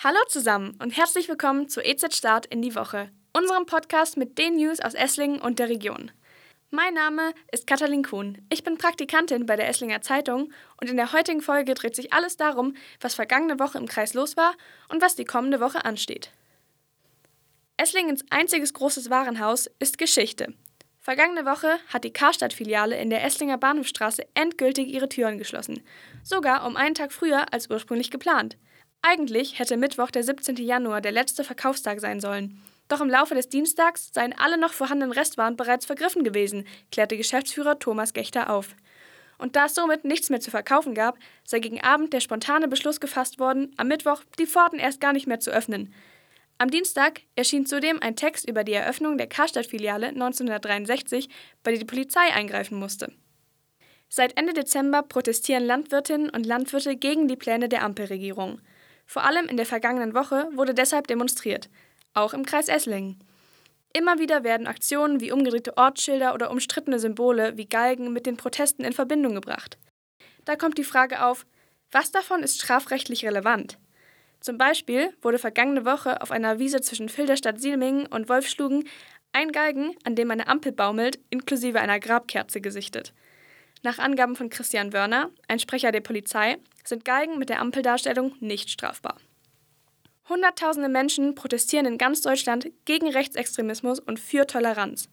Hallo zusammen und herzlich willkommen zu EZ Start in die Woche, unserem Podcast mit den News aus Esslingen und der Region. Mein Name ist Katalin Kuhn. Ich bin Praktikantin bei der Esslinger Zeitung und in der heutigen Folge dreht sich alles darum, was vergangene Woche im Kreis los war und was die kommende Woche ansteht. Esslingens einziges großes Warenhaus ist Geschichte. Vergangene Woche hat die Karstadt-Filiale in der Esslinger Bahnhofstraße endgültig ihre Türen geschlossen. Sogar um einen Tag früher als ursprünglich geplant. Eigentlich hätte Mittwoch, der 17. Januar, der letzte Verkaufstag sein sollen. Doch im Laufe des Dienstags seien alle noch vorhandenen Restwaren bereits vergriffen gewesen, klärte Geschäftsführer Thomas Gechter auf. Und da es somit nichts mehr zu verkaufen gab, sei gegen Abend der spontane Beschluss gefasst worden, am Mittwoch die Pforten erst gar nicht mehr zu öffnen. Am Dienstag erschien zudem ein Text über die Eröffnung der Karstadt-Filiale 1963, bei der die Polizei eingreifen musste. Seit Ende Dezember protestieren Landwirtinnen und Landwirte gegen die Pläne der Ampelregierung. Vor allem in der vergangenen Woche wurde deshalb demonstriert, auch im Kreis Esslingen. Immer wieder werden Aktionen wie umgedrehte Ortsschilder oder umstrittene Symbole wie Galgen mit den Protesten in Verbindung gebracht. Da kommt die Frage auf, was davon ist strafrechtlich relevant? Zum Beispiel wurde vergangene Woche auf einer Wiese zwischen Filderstadt-Sielmingen und Wolfschlugen ein Galgen, an dem eine Ampel baumelt, inklusive einer Grabkerze gesichtet. Nach Angaben von Christian Wörner, ein Sprecher der Polizei, sind Galgen mit der Ampeldarstellung nicht strafbar. Hunderttausende Menschen protestieren in ganz Deutschland gegen Rechtsextremismus und für Toleranz.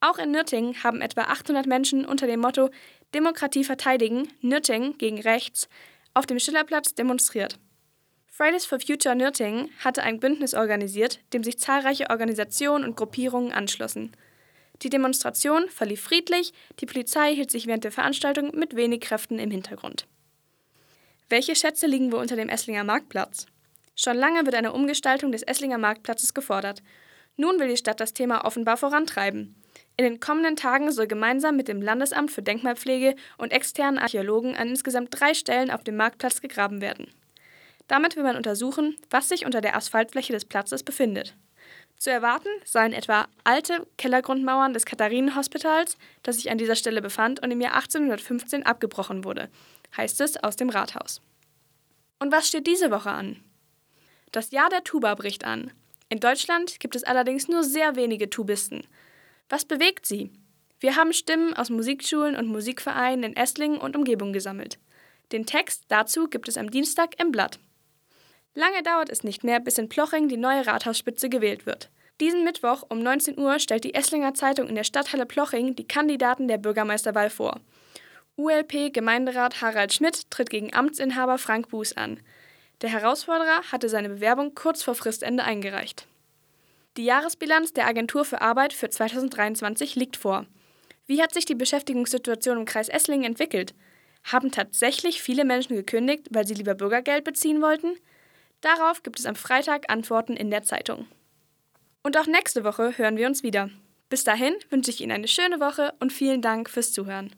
Auch in Nürtingen haben etwa 800 Menschen unter dem Motto Demokratie verteidigen, Nürtingen gegen rechts, auf dem Schillerplatz demonstriert. Fridays for Future Nürtingen hatte ein Bündnis organisiert, dem sich zahlreiche Organisationen und Gruppierungen anschlossen. Die Demonstration verlief friedlich, die Polizei hielt sich während der Veranstaltung mit wenig Kräften im Hintergrund. Welche Schätze liegen wohl unter dem Esslinger Marktplatz? Schon lange wird eine Umgestaltung des Esslinger Marktplatzes gefordert. Nun will die Stadt das Thema offenbar vorantreiben. In den kommenden Tagen soll gemeinsam mit dem Landesamt für Denkmalpflege und externen Archäologen an insgesamt drei Stellen auf dem Marktplatz gegraben werden. Damit will man untersuchen, was sich unter der Asphaltfläche des Platzes befindet. Zu erwarten seien etwa alte Kellergrundmauern des Katharinenhospitals, das sich an dieser Stelle befand und im Jahr 1815 abgebrochen wurde, heißt es aus dem Rathaus. Und was steht diese Woche an? Das Jahr der Tuba bricht an. In Deutschland gibt es allerdings nur sehr wenige Tubisten. Was bewegt sie? Wir haben Stimmen aus Musikschulen und Musikvereinen in Esslingen und Umgebung gesammelt. Den Text dazu gibt es am Dienstag im Blatt. Lange dauert es nicht mehr, bis in Ploching die neue Rathausspitze gewählt wird. Diesen Mittwoch um 19 Uhr stellt die Esslinger Zeitung in der Stadthalle Ploching die Kandidaten der Bürgermeisterwahl vor. ULP-Gemeinderat Harald Schmidt tritt gegen Amtsinhaber Frank Buß an. Der Herausforderer hatte seine Bewerbung kurz vor Fristende eingereicht. Die Jahresbilanz der Agentur für Arbeit für 2023 liegt vor. Wie hat sich die Beschäftigungssituation im Kreis Esslingen entwickelt? Haben tatsächlich viele Menschen gekündigt, weil sie lieber Bürgergeld beziehen wollten? Darauf gibt es am Freitag Antworten in der Zeitung. Und auch nächste Woche hören wir uns wieder. Bis dahin wünsche ich Ihnen eine schöne Woche und vielen Dank fürs Zuhören.